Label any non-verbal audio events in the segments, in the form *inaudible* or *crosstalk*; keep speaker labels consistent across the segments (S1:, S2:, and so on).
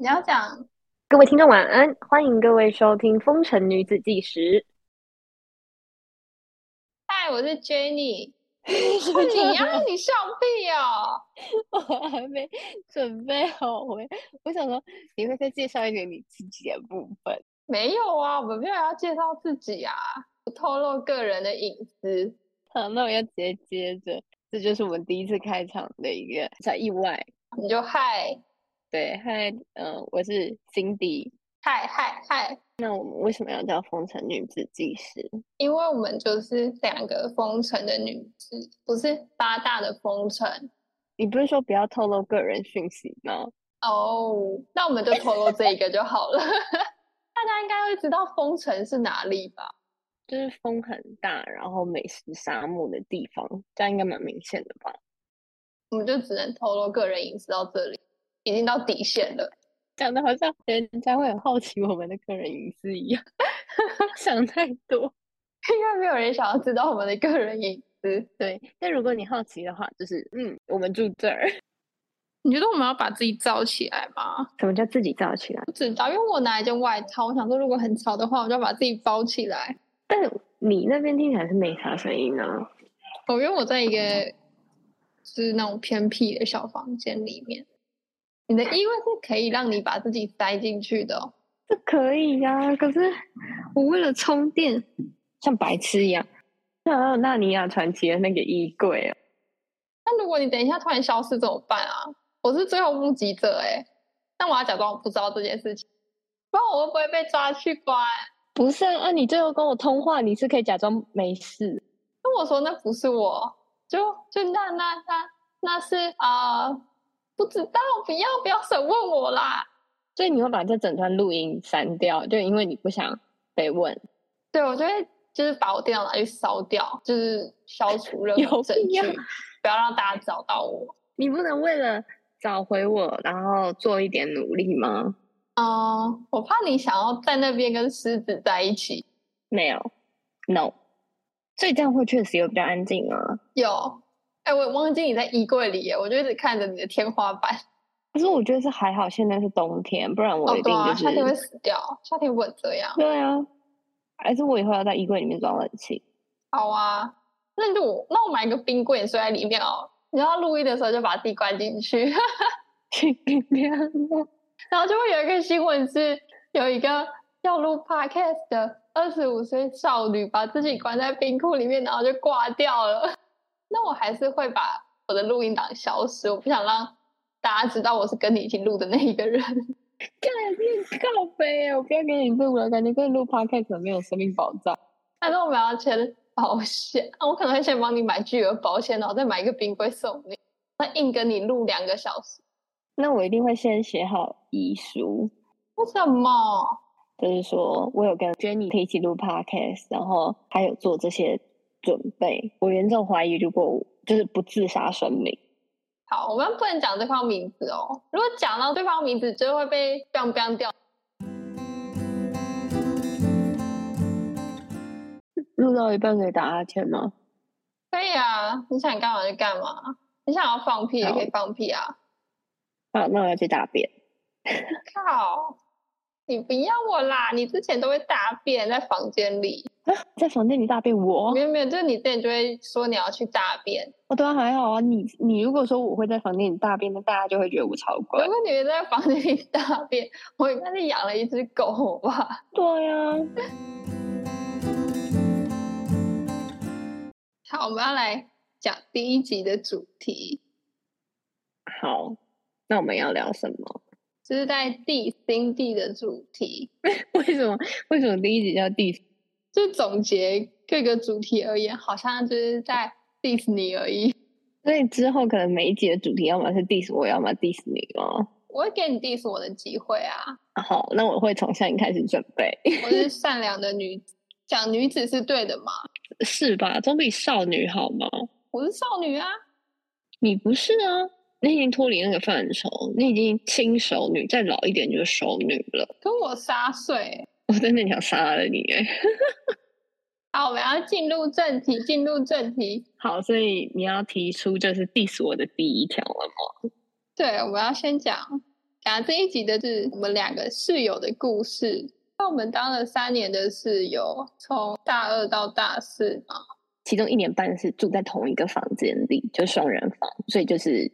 S1: 头，你要讲
S2: 各位听众晚安，欢迎各位收听《风尘女子计时》。
S1: 嗨，我是 Jenny。是 *laughs* 你呀？你笑屁哦！
S2: 我还没准备好，我我想说你会再介绍一点你自己的部分。
S1: 没有啊，我没有要介绍自己啊，不透露个人的隐私。
S2: 好，那我要直接接着，这就是我们第一次开场的一个小意外。
S1: 你就嗨。
S2: 对，嗨，嗯，我是 Cindy，
S1: 嗨嗨嗨。
S2: 那我们为什么要叫风尘女子技师？
S1: 因为我们就是两个风尘的女子，不是八大的风尘。
S2: 你不是说不要透露个人讯息吗？
S1: 哦，那我们就透露这一个就好了。*laughs* 大家应该会知道风尘是哪里吧？
S2: 就是风很大，然后美食沙漠的地方，这样应该蛮明显的吧？
S1: 我们就只能透露个人隐私到这里。已经到底线了，
S2: 讲的好像人家会很好奇我们的个人隐私一样，*laughs* 想太多，
S1: 应该没有人想要知道我们的个人隐私。
S2: 对，但如果你好奇的话，就是嗯，我们住这儿。*laughs*
S1: 你觉得我们要把自己罩起来吗？
S2: 什么叫自己罩起来？
S1: 不知道，因为我拿一件外套，我想说如果很吵的话，我就要把自己包起来。
S2: 但你那边听起来是没啥声音呢。
S1: 哦，因为我在一个是那种偏僻的小房间里面。你的衣柜是可以让你把自己塞进去的，
S2: 这可以呀。可是我为了充电，像白痴一样，像《纳尼亚传奇》的那个衣柜啊。
S1: 那如果你等一下突然消失怎么办啊？我是最后目击者哎，那我要假装我不知道这件事情，不然我会不会被抓去关？
S2: 不是啊，你最后跟我通话，你是可以假装没事。
S1: 那我说那不是我，就就那那那那是啊。不知道，不要不要审问我啦！
S2: 所以你会把这整段录音删掉，就因为你不想被问。
S1: 对，我就会就是把我电脑拿去烧掉，就是消除任何 *laughs* 证据，不要让大家找到我。
S2: 你不能为了找回我，然后做一点努力吗？
S1: 嗯，我怕你想要在那边跟狮子在一起。
S2: 没有，no。所以这样会确实有比较安静啊。
S1: 有。哎，我忘记你在衣柜里耶，我就一直看着你的天花板。
S2: 可是我觉得是还好，现在是冬天，不然我一定就是
S1: 夏天会死掉。夏天不这样。
S2: 对啊，还是我以后要在衣柜里面装冷气。
S1: 好啊，那就那我买一个冰柜，睡在里面哦。你要录音的时候就把自己关进去，*laughs*
S2: 去。
S1: 然后就会有一个新闻是，有一个要录 podcast 的二十五岁少女把自己关在冰库里面，然后就挂掉了。那我还是会把我的录音档消失，我不想让大家知道我是跟你一起录的那一个人。*laughs*
S2: 干你告白我不要跟你录了，感觉跟你录 podcast 没有生命保障。
S1: 反正我们要签保险，我可能会先帮你买巨额保险，然后再买一个冰柜送你。那硬跟你录两个小时，
S2: 那我一定会先写好遗书。
S1: 为什么？
S2: 就是说我有跟 Jenny 一起录 podcast，然后还有做这些。准备，我严重怀疑，如果就是不自杀生命。
S1: 好，我们不能讲对方名字哦。如果讲到对方名字，就会被 biang biang 掉。
S2: 录到一半可以打哈欠吗？
S1: 可以啊，你想干嘛就干嘛。你想要放屁也可以放屁啊。
S2: 好，那我要去大便。*laughs*
S1: 靠！你不要我啦！你之前都会大便在房间里。
S2: 在房间里大便，我
S1: 没有没有，就是你之前就会说你要去大便。
S2: 我当然还好啊，你你如果说我会在房间里大便，那大家就会觉得我超乖。
S1: 如果你在房间里大便，我应该是养了一只狗吧？*laughs*
S2: 对呀。
S1: 好，我们要来讲第一集的主题。
S2: 好，那我们要聊什么？
S1: 就是在第新地的主题。*laughs*
S2: 为什么？为什么第一集叫 dis？？
S1: 就总结各个主题而言，好像就是在 diss 你而已。*laughs*
S2: 所以之后可能每一集的主题，要么是 diss 我，要么 diss 你哦。
S1: 我会给你 diss 我的机会啊。
S2: 好，那我会从现在开始准备。
S1: 我是善良的女子，讲女子是对的吗？
S2: 是吧？总比少女好吗？
S1: 我是少女啊。
S2: 你不是啊？你已经脱离那个范畴，你已经轻熟女，再老一点就是熟女了。
S1: 跟我三岁。
S2: 我真的想杀了你哎！*laughs*
S1: 好，我们要进入正题，进入正题。
S2: 好，所以你要提出就是 diss 我的第一条了吗？
S1: 对，我们要先讲讲，这一集的是我们两个室友的故事。那我们当了三年的室友，从大二到大四嘛，
S2: 其中一年半是住在同一个房间里，就双人房，所以就是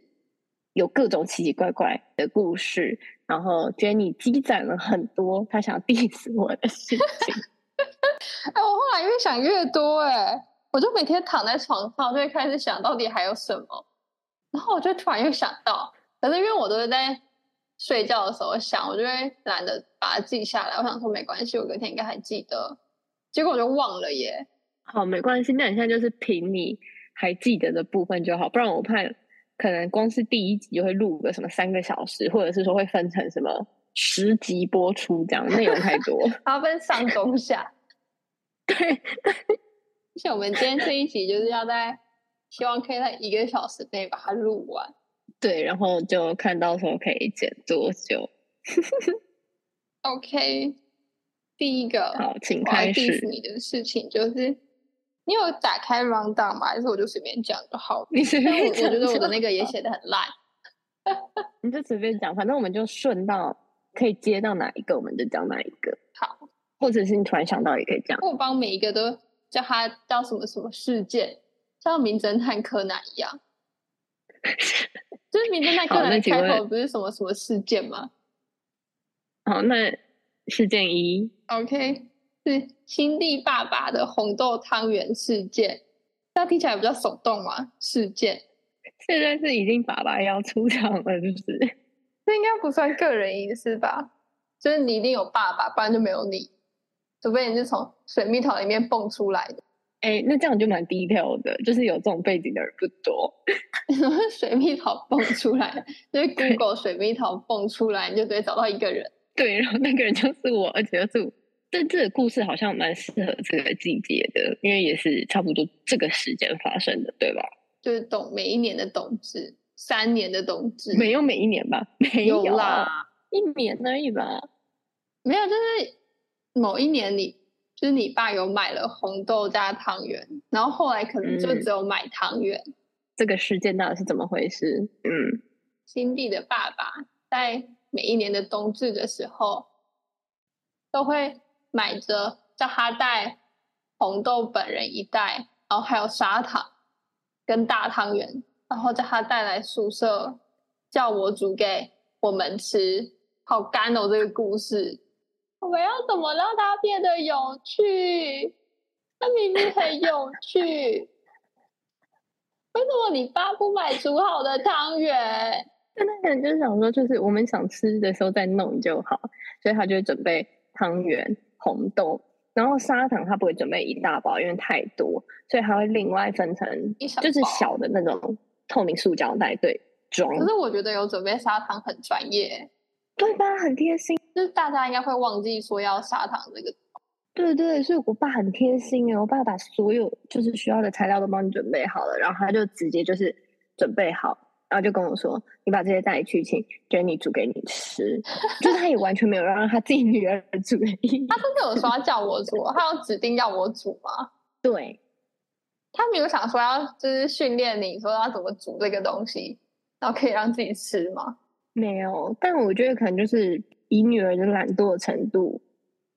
S2: 有各种奇奇怪怪的故事。然后 Jenny 积攒了很多他想 *laughs* diss 我的事情。*laughs*
S1: 哎，我后来越想越多，哎，我就每天躺在床上就会开始想到底还有什么，然后我就突然又想到，可是因为我都是在。睡觉的时候想，我就会懒得把它记下来。我想说没关系，我隔天应该还记得。结果我就忘了耶。
S2: 好，没关系。那你现在就是凭你还记得的部分就好，不然我怕可能光是第一集就会录个什么三个小时，或者是说会分成什么十集播出这样，内容太多。*laughs*
S1: 要分上中下。
S2: 对对。*laughs*
S1: 而且我们今天这一集就是要在，希望可以在一个小时内把它录完。
S2: 对，然后就看到时候可以剪多久。
S1: OK，第一个
S2: 好，请开始。
S1: 你的事情就是，你有打开 rundown 吗？还是我就随便讲就好？
S2: 你随便讲。
S1: 我觉得我的那个也写的很烂。*laughs*
S2: 你就随便讲，反正我们就顺到可以接到哪一个，我们就讲哪一个。
S1: 好，
S2: 或者是你突然想到也可以讲。
S1: 我帮每一个都叫他叫什么什么事件，像名侦探柯南一样。就是名侦探柯南的开头不是什么什么事件吗？
S2: 好，那事件一
S1: ，OK，是新地爸爸的红豆汤圆事件。那听起来比较手动嘛？事件
S2: 现在是已经爸爸要出场了，是不是
S1: 这应该不算个人隐私吧？就是你一定有爸爸，不然就没有你，除非你是从水蜜桃里面蹦出来的。
S2: 哎，那这样就蛮低调的，就是有这种背景的人不多。*laughs*
S1: 水蜜桃蹦出来，就是 Google 水蜜桃蹦出来，你就可以找到一个人。
S2: 对，然后那个人就是我，而且就是，但这个故事好像蛮适合这个季节的，因为也是差不多这个时间发生的，对吧？
S1: 就是冬每一年的冬至，三年的冬至，
S2: 没有每一年吧？*laughs* 没
S1: 有啦，
S2: 一年而已吧？
S1: 没有，就是某一年你。就是你爸有买了红豆加汤圆，然后后来可能就只有买汤圆。
S2: 这个事件到底是怎么回事？嗯，
S1: 新弟的爸爸在每一年的冬至的时候，都会买着叫他带红豆本人一袋，然后还有砂糖跟大汤圆，然后叫他带来宿舍，叫我煮给我们吃。好干哦，这个故事。我们要怎么让它变得有趣？它明明很有趣，为什么你爸不买煮好的汤圆？
S2: 那个人就是想说，就是我们想吃的时候再弄就好，所以他就会准备汤圆、红豆，然后砂糖他不会准备一大包，因为太多，所以他会另外分成，就是小的那种透明塑胶袋对装。
S1: 可是我觉得有准备砂糖很专业。
S2: 对吧？很贴心，
S1: 就是大家应该会忘记说要砂糖这个。
S2: 对对，所以我爸很贴心哎，我爸把所有就是需要的材料都帮你准备好了，然后他就直接就是准备好，然后就跟我说：“你把这些带去，请 Jenny 煮给你吃。*laughs* ”就是他也完全没有让他自己女儿煮的意思。
S1: 他真的有说要叫我煮，他要指定要我煮吗？*laughs*
S2: 对，
S1: 他没有想说要就是训练你说要怎么煮这个东西，然后可以让自己吃吗？
S2: 没有，但我觉得可能就是以女儿的懒惰程度，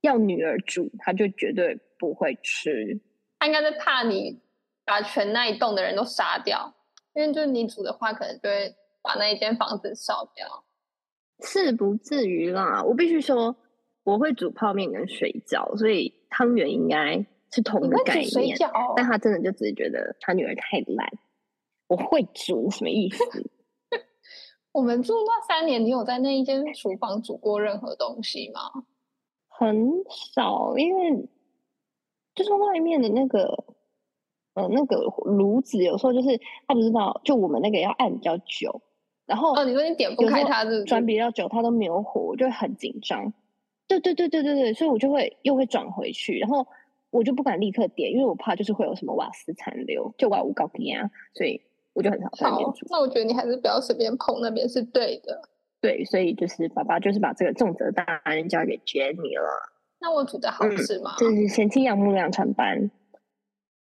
S2: 要女儿煮，她就绝对不会吃。
S1: 他应该是怕你把全那一栋的人都杀掉，因为就是你煮的话，可能就会把那一间房子烧掉。
S2: 是不至于啦，我必须说我会煮泡面跟水饺，所以汤圆应该是同一个概念。但他真的就只是觉得他女儿太懒。我会煮什么意思？*laughs*
S1: 我们住那三年，你有在那一间厨房煮过任何东西吗？
S2: 很少，因为就是外面的那个，呃，那个炉子有时候就是他不知道，就我们那个要按比较久，然后
S1: 哦，你说你点不开它，
S2: 转比较久，它都没有火，我就很紧张。对对对对对对，所以我就会又会转回去，然后我就不敢立刻点，因为我怕就是会有什么瓦斯残留，就瓦无高低啊，所以。我就很少在那边煮，
S1: 那我觉得你还是不要随便碰那边是对的。
S2: 对，所以就是爸爸就是把这个重责大任交给 Jenny 了。
S1: 那我煮的好吃吗？
S2: 就是贤妻养母两成班。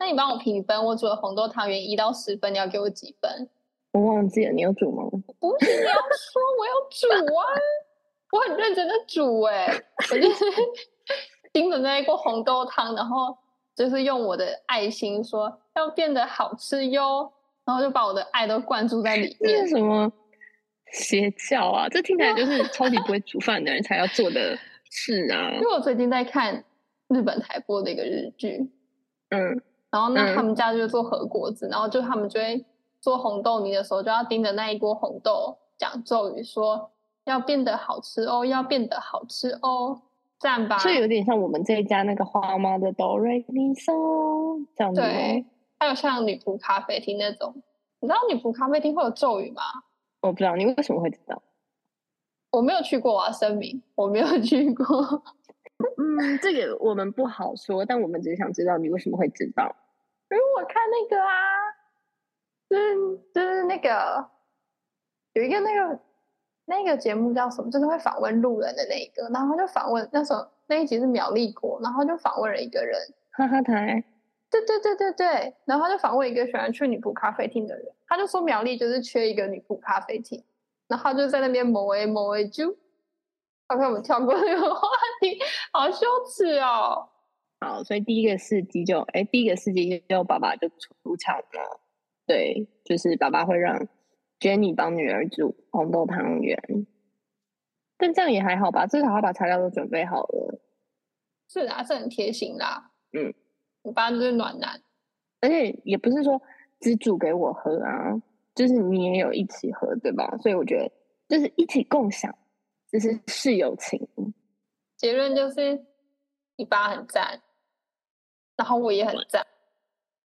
S1: 那你帮我评分，我煮的红豆汤圆一到十分，你要给我几分？
S2: 我忘记了，你有煮吗？
S1: 不是你要说我要煮啊，我很认真的煮哎、我就是 *laughs* 盯着那一锅红豆汤，然后就是用我的爱心说要变得好吃哟，然后就把我的爱都灌注在里
S2: 这是
S1: 面。
S2: 什么邪教啊？这听起来就是 *laughs* 超级不会煮饭的人才要做的事啊
S1: 因！为我最近在看日本台播的一个日剧，
S2: 嗯，
S1: 然后那
S2: 嗯
S1: 他们家就做和果子，然后就他们就会做红豆泥的时候，就要盯着那一锅红豆讲咒语，说要变得好吃哦，要变得好吃哦，这样吧。
S2: 所以有点像我们这一家那个花妈的哆瑞咪嗦这样子吗。
S1: 对，还有像女仆咖啡厅那种，你知道女仆咖啡厅会有咒语吗？
S2: 我不知道你为什么会知道。
S1: 我没有去过，我要声明，我没有去过。
S2: 嗯，这个我们不好说，但我们只是想知道你为什么会知道。
S1: 因为我看那个啊，就是就是那个有一个那个那个节目叫什么？就是会访问路人的那一个，然后就访问那时候那一集是苗栗国，然后就访问了一个人，
S2: 哈哈台，
S1: 对对对对对，然后他就访问一个喜欢去女仆咖啡厅的人，他就说苗栗就是缺一个女仆咖啡厅，然后就在那边某诶某诶就，OK，我们跳过这个话题，*laughs* 好羞耻哦。
S2: 好，所以第一个司机就，哎，第一个司机就爸爸就出场了。对，就是爸爸会让 Jenny 帮女儿煮红豆汤圆，但这样也还好吧，至少他把材料都准备好了。
S1: 是啊，是很贴心啦。
S2: 嗯，
S1: 我爸就是暖男。
S2: 而且也不是说只煮给我喝啊，就是你也有一起喝，对吧？所以我觉得就是一起共享，就是是友情。
S1: 结论就是你爸很赞，然后我也很赞。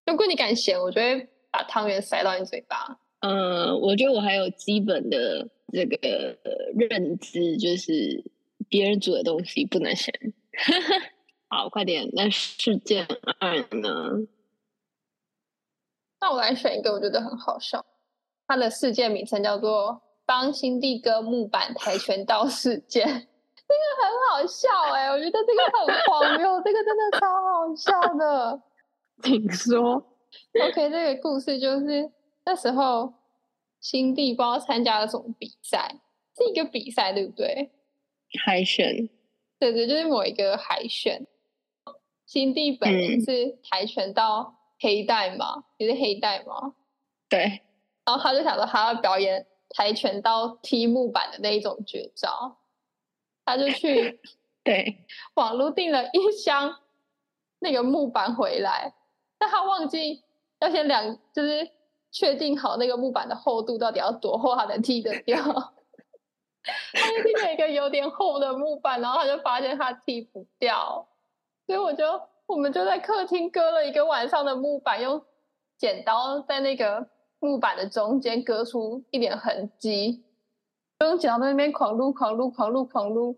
S1: 如果你敢咸，我就会把汤圆塞到你嘴巴。
S2: 嗯，我觉得我还有基本的这个呃认知，就是别人煮的东西不能咸。*laughs* 好，快点，那事件二呢？
S1: 那我来选一个，我觉得很好笑。它的事件名称叫做“帮新地哥木板跆拳道事件”，这个很好笑哎、*laughs* 我觉得这个很荒谬，*laughs* 这个真的超好笑的。*laughs*
S2: 请说。
S1: OK，这个故事就是那时候新地不知道参加了什么比赛，是一个比赛对不对？
S2: 海选，
S1: 对对，就是某一个海选。新地本人
S2: 嗯
S1: 是跆拳道黑带嘛，也是黑带嘛，
S2: 对，
S1: 然后他就想说他要表演跆拳道踢木板的那一种绝招，他就去 *laughs*
S2: 对，
S1: 网络订了一箱那个木板回来，但他忘记要先量，就是确定好那个木板的厚度到底要多厚，他能踢得掉。他就订了一个有点厚的木板，然后他就发现他踢不掉，所以我就我们就在客厅割了一个晚上的木板，用剪刀在那个木板的中间割出一点痕迹，就用剪刀在那边狂撸、狂撸、狂撸、狂撸。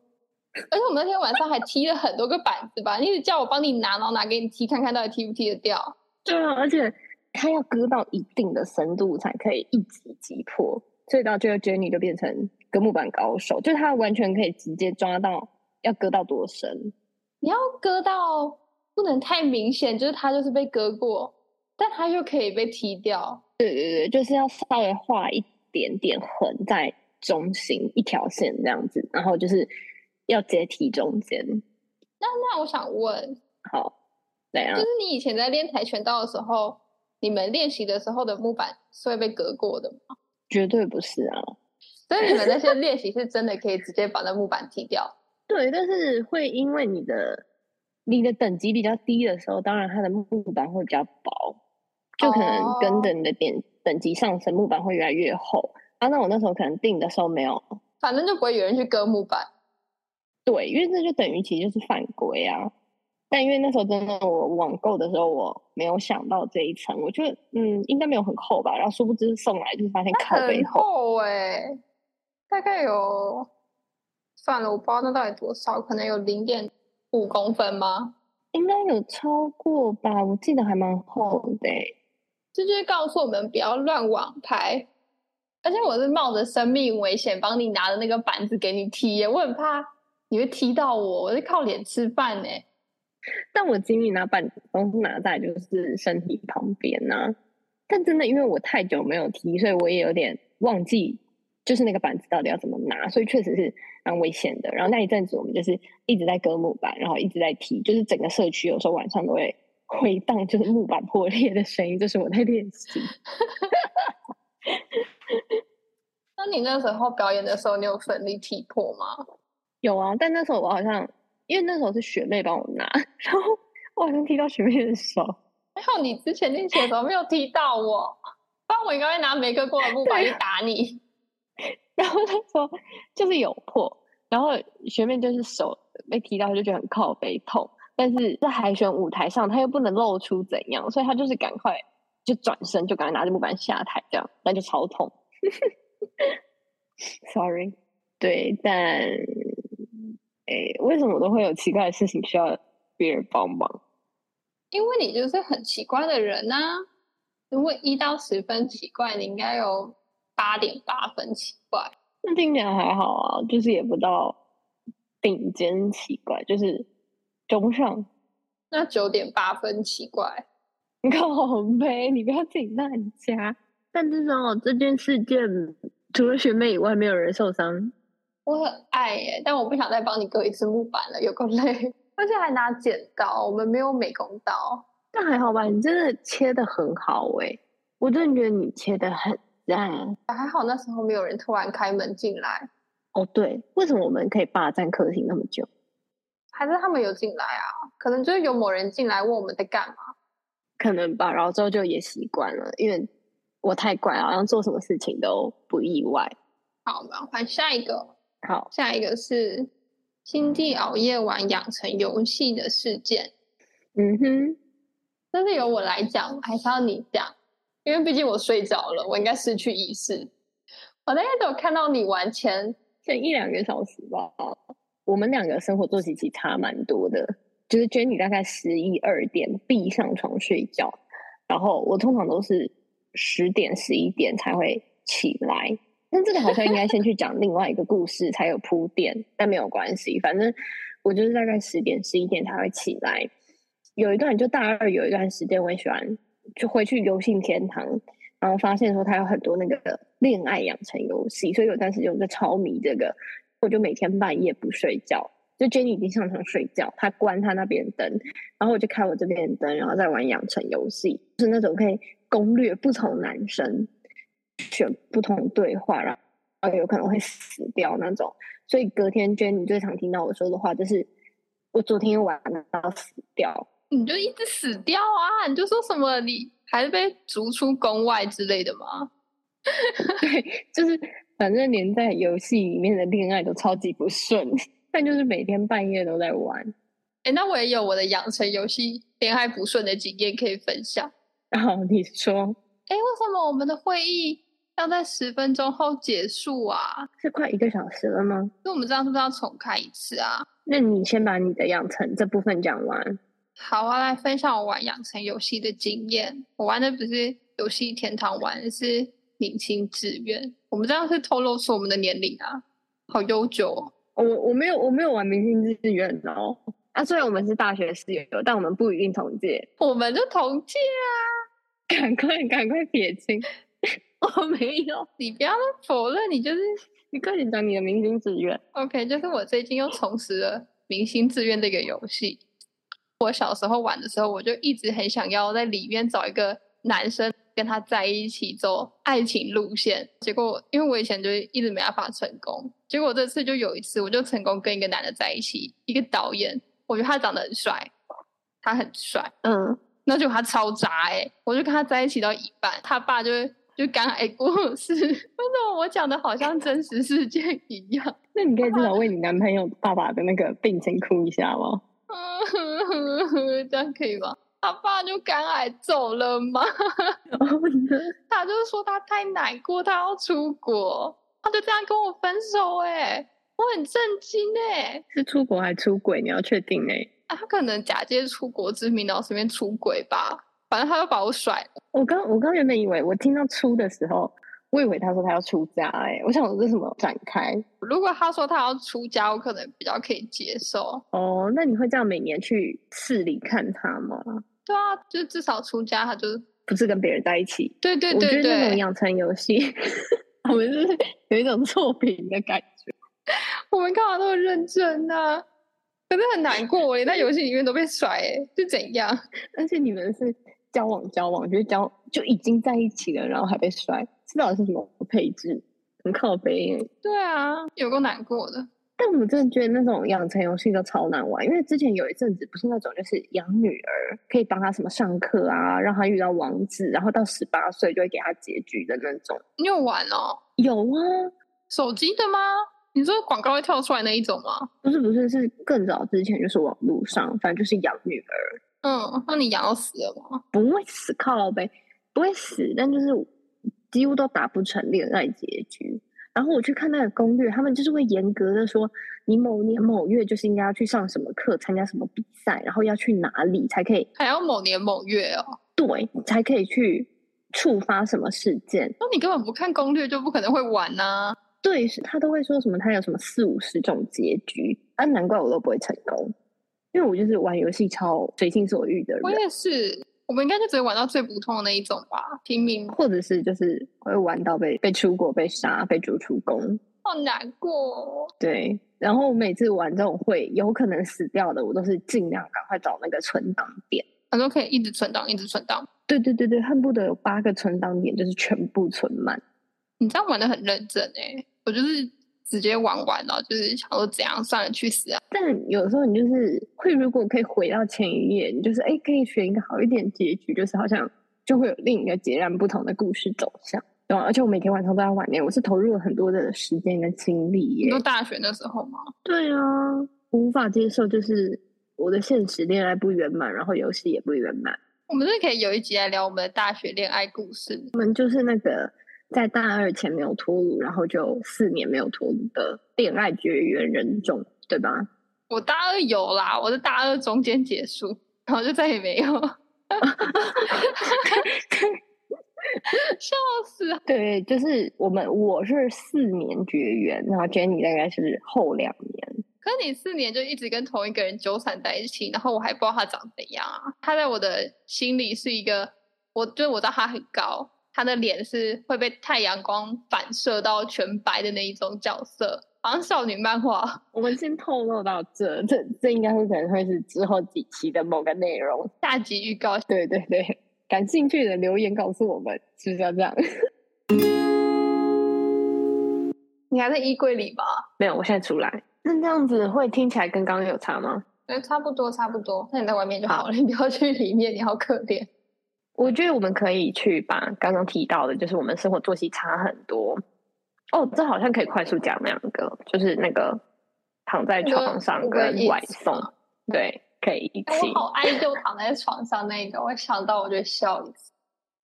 S1: 而且我们那天晚上还踢了很多个板子吧，你一直叫我帮你拿，然后拿给你踢，看看到底踢不踢得掉。
S2: 对啊，而且它要割到一定的深度才可以一击击破，所以到最后 Jenny 就变成割木板高手，就是他完全可以直接抓到要割到多深。
S1: 你要割到不能太明显，就是他就是被割过，但他又可以被踢掉。
S2: 对对对，就是要稍微画一点点痕在中心一条线这样子，然后就是要直接踢中间。
S1: 那那我想问，
S2: 好，怎样
S1: 就？是你以前在练跆拳道的时候，你们练习的时候的木板是会被隔过的吗？
S2: 绝对不是啊。*laughs*
S1: 所以你们那些练习是真的可以直接把那木板踢掉？*laughs*
S2: 对，但是会因为你的你的等级比较低的时候，当然它的木板会比较薄，就可能跟
S1: 哦
S2: 着你的点等级上升，木板会越来越厚。啊，那我那时候可能定的时候没有
S1: 反正就不会有人去割木板。
S2: 对，因为这就等于其实就是犯规啊。但因为那时候真的我网购的时候，我没有想到这一层，我觉得嗯应该没有很厚吧，然后殊不知送来就是发现靠背
S1: 很
S2: 厚，
S1: 厚哎、大概有，算了，我不知道那到底多少，可能有零点五公分吗？
S2: 应该有超过吧，我记得还蛮厚的欸、
S1: 这就是告诉我们不要乱网拍，而且我是冒着生命危险帮你拿的那个板子给你踢耶，我很怕你会踢到我，我是靠脸吃饭欸呢。
S2: 但我经历拿板子都是拿在就是身体旁边呐、但真的因为我太久没有踢，所以我也有点忘记，就是那个板子到底要怎么拿，所以确实是蛮危险的。然后那一阵子我们就是一直在割木板，然后一直在踢，就是整个社区有时候晚上都会回荡，就是木板破裂的声音，这是我在练习。*laughs* *laughs* *laughs*
S1: 那你那时候表演的时候，你有奋力踢破吗？
S2: 有啊，但那时候我好像因为那时候是学妹帮我拿，然后我好像踢到学妹的手。
S1: 还好你之前练习的时候没有踢到我，不然我应该会拿没割过的木板去打你。*laughs*
S2: 然后他说就是有破，然后学妹就是手被踢到，就觉得很靠背痛。但是在海选舞台上，他又不能露出怎样，所以他就是赶快就转身，就赶快拿着木板下台，这样那就超痛。*laughs* Sorry，对，但诶，为什么都会有奇怪的事情需要别人帮忙？
S1: 因为你就是很奇怪的人呐。如果一到十分奇怪，你应该有八点八分奇怪。
S2: 那听起来还好啊，就是也不到顶尖奇怪，就是中上。
S1: 那九点八分奇怪，
S2: 你看好呗，你不要自己乱加。但至少这件事件除了学妹以外，没有人受伤。
S1: 我很爱耶，但我不想再帮你割一次木板了，有够累，*laughs* 而且还拿剪刀。我们没有美工刀，
S2: 但还好吧？你真的切的很好哎，我真的觉得你切的很赞。
S1: 还好那时候没有人突然开门进来。
S2: 哦，对，为什么我们可以霸占客厅那么久？
S1: 还是他们有进来啊？可能就是有某人进来问我们在干嘛。
S2: 可能吧，然后之后就也习惯了，因为。我太乖，好像做什么事情都不意外。
S1: 好，我们换下一个。
S2: 好，
S1: 下一个是新地熬夜玩养成游戏的事件。
S2: 嗯哼，
S1: 但是由我来讲，还是要你讲？因为毕竟我睡着了，我应该失去意识。我那天都有看到你玩前
S2: 前一两个小时吧。我们两个生活作息其实差蛮多的，就是 Jenny 大概十一二点必上床睡觉，然后我通常都是。十点十一点才会起来，但这个好像应该先去讲另外一个故事才有铺垫，但没有关系，反正我就是大概十点十一点才会起来。有一段就大二有一段时间，我很喜欢就回去游戏天堂，然后发现说他有很多那个恋爱养成游戏，所以有段时间我在超迷这个，我就每天半夜不睡觉，就 Jenny 已经上床睡觉，他关他那边灯，然后我就开我这边灯，然后再玩养成游戏，是那种可以。攻略不同男生选不同对话，然后有可能会死掉那种。所以隔天娟，你最常听到我说的话就是：“我昨天晚上死掉。”
S1: 你就一直死掉啊！你就说什么你还是被逐出宫外之类的吗？*laughs*
S2: 对，就是反正连在游戏里面的恋爱都超级不顺，但就是每天半夜都在玩。
S1: 哎，那我也有我的养成游戏恋爱不顺的经验可以分享。*laughs*
S2: 然后你说，
S1: 哎，为什么我们的会议要在十分钟后结束啊？
S2: 是快一个小时了吗？
S1: 那我们这样是不是要重开一次啊？
S2: 那你先把你的养成这部分讲完。
S1: 好啊，来分享我玩养成游戏的经验。我玩的不是游戏天堂，玩的是明星志愿。我们这样是透露出我们的年龄啊，好悠久哦。
S2: 我我没有我没有玩明星志愿哦。啊，虽然我们是大学室友，但我们不一定同届。
S1: 我们就同届啊。
S2: 赶快赶快撇清！
S1: 我 *laughs* 没有，你不要否认，你就是
S2: 你快点讲你的明星志愿。
S1: OK，就是我最近又重拾了明星志愿这个游戏。我小时候玩的时候，我就一直很想要在里面找一个男生跟他在一起走爱情路线。结果因为我以前就一直没办法成功，结果这次就有一次，我就成功跟一个男的在一起。一个导演，我觉得他长得很帅，他很帅，
S2: 嗯。
S1: 那就他超渣哎！我就跟他在一起到一半，他爸就就肝癌过世。*laughs* 为什么我讲的好像真实事件一样？*laughs*
S2: 那你可以至少 *laughs* 为你男朋友爸爸的那个病情哭一下吗？
S1: 这样可以吗？他爸就肝癌走了吗？他就说他太难过，他要出国，他就这样跟我分手哎！我很震惊哎！
S2: 是出国还出轨？你要确定哎？
S1: 他可能假借出国之名，然后随便出轨吧。反正他就把我甩了。
S2: 我刚我刚原本以为，我听到出的时候，我以为他说他要出家。哎，我想这是什么展开？
S1: 如果他说他要出家，我可能比较可以接受。
S2: 哦，那你会这样每年去市里看他吗？
S1: 对啊，就至少出家，他就
S2: 不是跟别人在一起。
S1: 对对
S2: 我觉
S1: 对对，
S2: 得那种养成游戏，*laughs* 我们是有一种作品的感觉。*laughs*
S1: 我们干嘛那么认真呢、可是很难过，我连在游戏里面都被甩、欸，是怎样？
S2: 而且你们是交往交往，就是交就已经在一起了，然后还被甩，这到底是什么配置？很靠背耶。
S1: 对啊，有够难过的。
S2: 但我真的觉得那种养成游戏都超难玩，因为之前有一阵子不是那种就是养女儿可以帮她什么上课啊，让她遇到王子，然后到十八岁就会给她结局的那种。
S1: 你有玩哦？
S2: 有啊，
S1: 手机的吗？你说广告会跳出来那一种吗？
S2: 不是不是，是更早之前就是网络上，反正就是养女儿，
S1: 嗯，那你养到死了吗？
S2: 不会死靠呗，不会死，但就是几乎都达不成恋爱结局。然后我去看那个攻略，他们就是会严格的说，你某年某月就是应该要去上什么课，参加什么比赛，然后要去哪里才可以
S1: 还要某年某月哦？
S2: 对，才可以去触发什么事件。
S1: 那你根本不看攻略就不可能会玩呐、
S2: 对，是他都会说什么，他有什么四五十种结局，啊，难怪我都不会成功，因为我就是玩游戏超随心所欲的人
S1: 我，也是，我们应该就只会玩到最普通的那一种吧，平民。
S2: 或者是就是会玩到被被出国、被杀、被逐出宫。
S1: 好难过、哦。
S2: 对，然后每次玩这种会有可能死掉的，我都是尽量赶快找那个存档点。
S1: 很多可以一直存档，一直存档。
S2: 对对对对，恨不得有八个存档点，就是全部存满。
S1: 你这样玩的很认真哎，我就是直接玩完了，就是想说怎样算了，去死啊！
S2: 但有时候你就是会，如果可以回到前一页，你就是哎，可以选一个好一点结局，就是好像就会有另一个截然不同的故事走向。对啊，而且我每天晚上都在玩呢，我是投入了很多的时间跟精力耶。
S1: 大学的时候吗？
S2: 对啊，我无法接受，就是我的现实恋爱不圆满，然后游戏也不圆满。
S1: 我们是可以有一集来聊我们的大学恋爱故事。
S2: 我们就是那个在大二前没有脱乳，然后就四年没有脱乳的恋爱绝缘人种，对吧？
S1: 我大二有啦，我是大二中间结束，然后就再也没有。*laughs* 笑死！啊
S2: 对，就是我们我是四年绝缘，然后 Jenny 大概是后两年。
S1: 可是你四年就一直跟同一个人纠缠在一起，然后我还不知道他长怎样啊。他在我的心里是一个，我就是我知道他很高，他的脸是会被太阳光反射到全白的那一种角色，好像少女漫画。
S2: 我们先透露到这，这这应该会可能会是之后几期的某个内容。
S1: 下集预告，
S2: 对对对，感兴趣的留言告诉我们，是不是要这样？*laughs*
S1: 你还在衣柜里吧？
S2: 没有，我现在出来。那这样子会听起来跟刚刚有差吗？
S1: 对，差不多差不多。那你在外面就好了，你不要去里面，你好可怜。
S2: 我觉得我们可以去把刚刚提到的，就是我们生活作息差很多。哦，这好像可以快速讲两个，就是那个躺在床上跟外送，对，可以一起。
S1: 哎我好爱就躺在床上那个，我想到我就笑一次。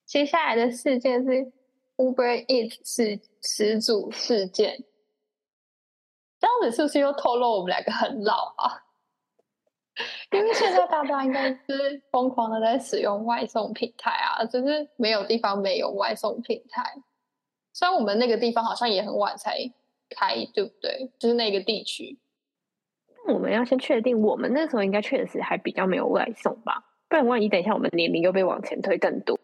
S1: 接下来的事件是 Uber Eats 是始祖事件，这样子是不是又透露我们两个很老啊？因为现在大家应该是疯狂的在使用外送平台啊，就是没有地方没有外送平台。虽然我们那个地方好像也很晚才开，对不对？就是那个地区。
S2: 我们要先确定，我们那时候应该确实还比较没有外送吧，不然万一等一下我们年龄又被往前推更多。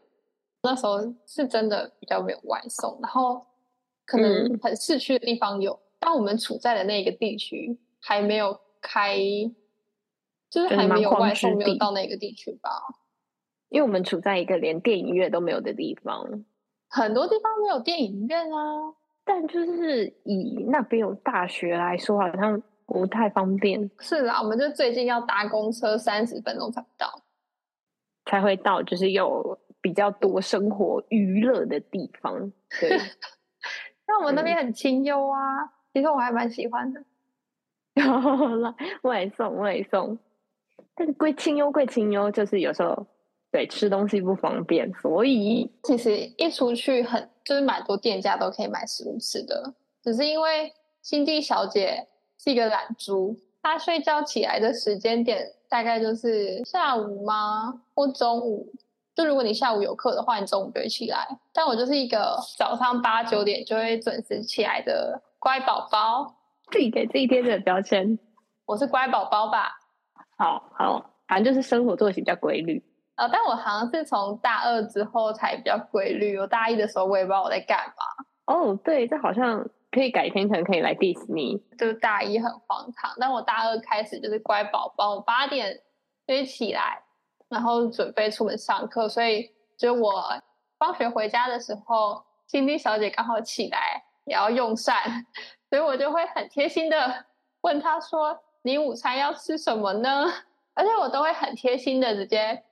S1: 那时候是真的比较没有外送，然后可能
S2: 嗯
S1: 很市区的地方有，但我们处在的那个地区还没有开，就是
S2: 就是
S1: 还没有外送，没有到那个地区吧。
S2: 因为我们处在一个连电影院都没有的地方，
S1: 很多地方没有电影院啊，
S2: 但就是以那边有大学来说，好像不太方便，
S1: 是啦，我们就最近要搭公车三十分钟才到。
S2: 才会到就是有比较多生活娱乐的地方。对，*laughs*
S1: 那我们那边
S2: 嗯
S1: 很清幽啊，其实我还蛮喜欢的。*laughs*
S2: 然后啦外送外送，但是归清幽归清幽，就是有时候对吃东西不方便，所以
S1: 其实一出去很就是蛮多店家都可以买食物吃的，只是因为新地小姐是一个懒猪，她睡觉起来的时间点大概就是下午吗？或中午？就如果你下午有课的话，你中午就会起来。但我就是一个早上八九点就会准时起来的乖宝宝，
S2: 自己给自己贴的标签。
S1: 我是乖宝宝吧？
S2: 好好，反正就是生活作息比较规律。
S1: 呃，但我好像是从大二之后才比较规律。我大一的时候，我也不知道我在干嘛。
S2: 哦，对，这好像可以改天可能可以来 diss 你。
S1: 就是大一很荒唐，但我大二开始就是乖宝宝，我八点就起来，然后准备出门上课，所以就我放学回家的时候，心地小姐刚好起来也要用膳，所以我就会很贴心的问她说：“你午餐要吃什么呢？”而且我都会很贴心的直接。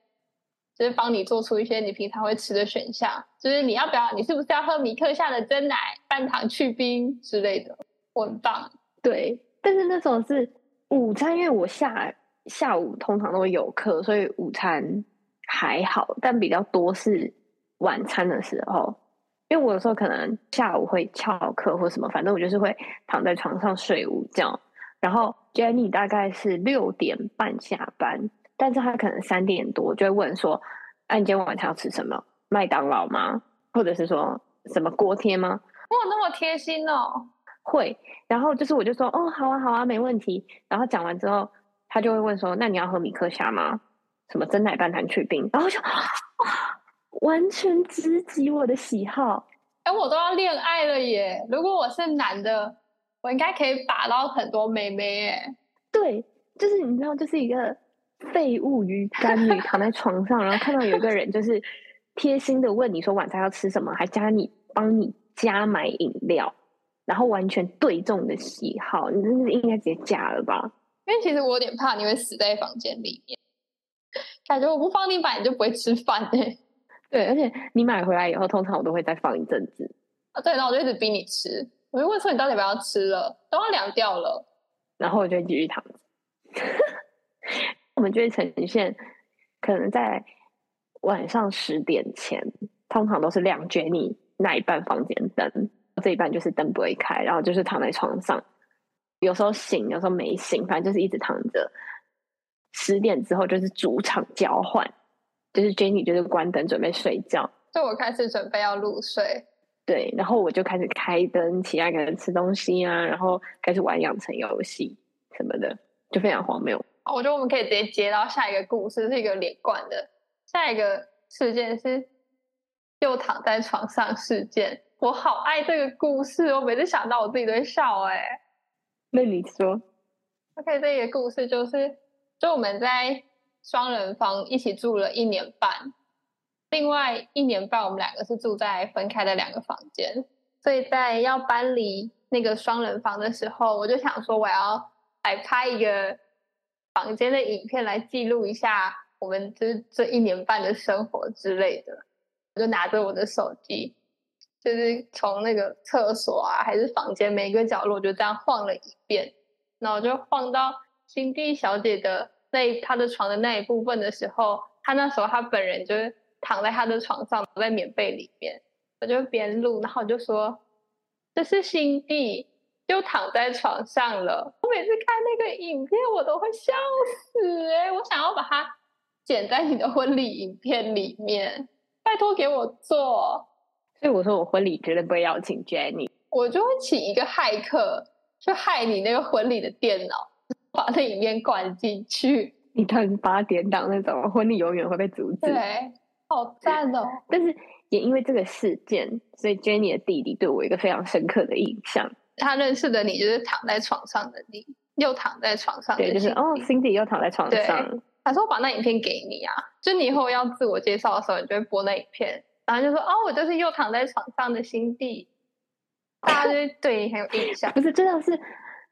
S1: 就是帮你做出一些你平常会吃的选项，就是你要不要，你是不是要喝米克夏的真奶、半糖去冰之类的，我很棒。
S2: 对，但是那种是午餐，因为我下下午通常都有课，所以午餐还好，但比较多是晚餐的时候，因为我有时候可能下午会翘课或什么，反正我就是会躺在床上睡午觉。然后 Jenny 大概是六点半下班。但是他可能三点多就会问说：“哎，你今天晚上要吃什么？麦当劳吗？或者是说什么锅贴吗？”
S1: 哇，那么贴心哦！
S2: 会，然后就是我就说：“哦，好啊，好啊，没问题。”然后讲完之后，他就会问说：“那你要喝米克虾吗？什么真奶半糖去冰？”然后就哇，完全直击我的喜好。
S1: 哎，我都要恋爱了耶！如果我是男的，我应该可以把到很多妹妹哎。
S2: 对，就是你知道，就是一个。废物鱼干女躺在床上，然后看到有一个人就是贴心的问你说晚餐要吃什么，还加你帮你加买饮料，然后完全对中的喜好，你真的应该直接加了吧？
S1: 因为其实我有点怕你会死在房间里面，感觉我不放你买你就不会吃饭哎。
S2: 对，而且你买回来以后，通常我都会再放一阵子
S1: 啊。对，然后我就一直逼你吃，我就问说你到底要不要吃了，都要凉掉了，
S2: 然后我就继续躺着。我们就会呈现，可能在晚上十点前，通常都是亮 Jenny 那一半房间灯，这一半就是灯不会开，然后就是躺在床上，有时候醒，有时候没醒，反正就是一直躺着。十点之后就是主场交换，就是 Jenny 就是关灯准备睡觉，
S1: 就我开始准备要入睡，
S2: 对，然后我就开始开灯，其他人吃东西啊，然后开始玩养成游戏什么的，就非常荒谬。
S1: 我觉得我们可以直接接到下一个故事，是一个连贯的。下一个事件是又躺在床上事件，我好爱这个故事，我每次想到我自己都会笑。哎，
S2: 那你说
S1: ？OK，这个故事就是，就我们在双人房一起住了一年半，另外一年半我们两个是住在分开的两个房间，所以在要搬离那个双人房的时候，我就想说我要来拍一个。房间的影片来记录一下我们这这一年半的生活之类的，我就拿着我的手机，就是从那个厕所啊，还是房间每个角落就这样晃了一遍，然后就晃到新地小姐的那她的床的那一部分的时候，她那时候她本人就是躺在他的床上，在棉被里面，我就边录，然后就说这是新地。就躺在床上了。我每次看那个影片，我都会笑死哎！我想要把它剪在你的婚礼影片里面，拜托给我做。
S2: 所以我说我婚礼绝对不会邀请 Jenny，
S1: 我就会请一个骇客去害你那个婚礼的电脑，把那影片灌进去。
S2: 你等八点档那种婚礼永远会被阻止。
S1: 对，好赞哦！*laughs*
S2: 但是也因为这个事件，所以 Jenny 的弟弟对我一个非常深刻的印象。
S1: 他认识的你就是躺在床上的你，又躺在床上。
S2: 对，就是哦，Cindy 又躺在床上。
S1: 他说：“我把那影片给你啊，就你以后要自我介绍的时候，你就会播那影片，然后就说：‘哦，我就是又躺在床上的 Cindy。’大家就对你很有印象。*laughs*
S2: 不是，真的是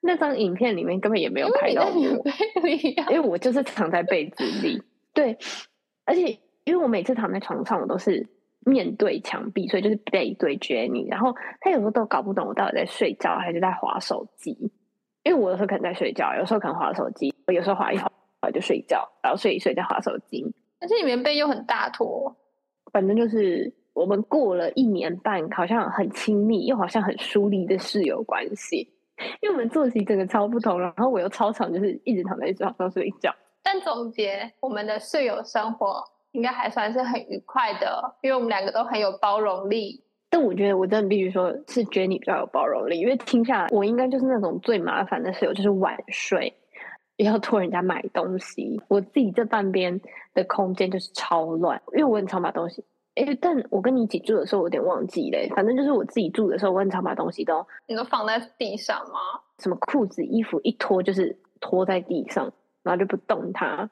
S2: 那张影片里面根本也没有拍到我，因为我就是躺在被子里。*laughs* 对，而且因为我每次躺在床上，我都是。”面对墙壁，所以就是背对 Jenny，然后他有时候都搞不懂我到底在睡觉还是在划手机，因为我有时候可能在睡觉，有时候可能划手机，我有时候划一划就睡觉，然后睡一睡再划手机。
S1: 而且里面被又很大坨，
S2: 反正就是我们过了一年半，好像很亲密，又好像很疏离的室友关系，因为我们作息整个超不同，然后我又超常就是一直躺在床上睡觉。
S1: 但总结我们的室友生活。应该还算是很愉快的，因为我们两个都很有包容力。
S2: 但我觉得我真的必须说是 Jenny 比较有包容力，因为听下来我应该就是那种最麻烦的室友，就是晚睡。也要托人家买东西。我自己这半边的空间就是超乱，因为我很常把东西。哎，但我跟你一起住的时候，我有点忘记嘞。反正就是我自己住的时候，我很常把东西都
S1: 你都放在地上吗？
S2: 什么裤子、衣服一拖就是拖在地上，然后就不动它。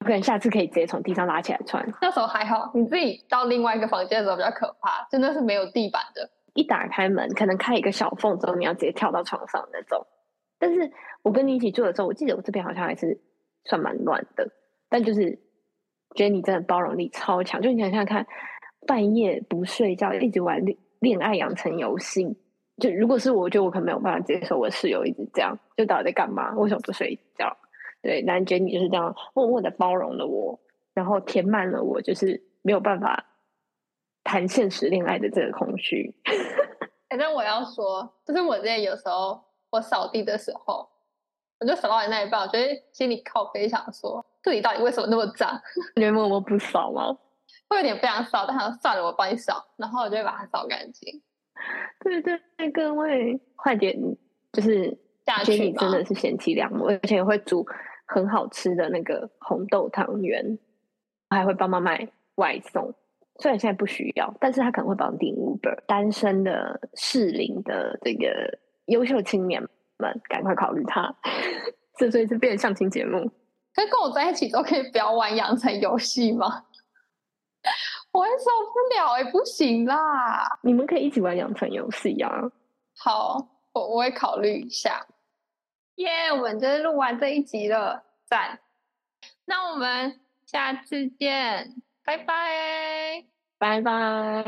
S2: 可能下次可以直接从地上拉起来穿。
S1: 那时候还好，你自己到另外一个房间的时候比较可怕，真的是没有地板的。
S2: 一打开门，可能开一个小缝之后，你要直接跳到床上那种。但是我跟你一起住的时候，我记得我这边好像还是算蛮乱的。但就是觉得你真的包容力超强，就你想想看，半夜不睡觉一直玩恋恋爱养成游戏，就如果是我，觉得我可能没有办法接受我室友一直这样，就到底在干嘛？为什么不睡觉？对，但觉得你就是这样默默的包容了我，然后填满了我就是没有办法谈现实恋爱的这个空虚。*laughs*
S1: 反正我要说，就是我之前有时候我扫地的时候，我就扫到你那一半，我觉得心里靠背想说，这里到底为什么那么脏？*laughs*
S2: 你会默默不扫吗？*laughs*
S1: 会有点不想扫，但想算了，我帮你扫，然后我就会把它扫干净。
S2: 对对对，各位快点，就是
S1: 下
S2: 觉得你
S1: 去
S2: 真的是贤妻良母，而且会煮很好吃的那个红豆汤圆，还会帮忙买外送。虽然现在不需要，但是他可能会帮你订 Uber。单身的适龄的这个优秀青年们，赶快考虑他。*laughs* 这所以是变成相亲节目。
S1: 可是跟我在一起都可以不要玩养成游戏吗？*laughs* 我也受不了哎、不行啦。
S2: 你们可以一起玩养成游戏啊！
S1: 好，我我会考虑一下。耶、我们真是录完这一集了，赞。那我们下次见，拜拜。
S2: 拜拜。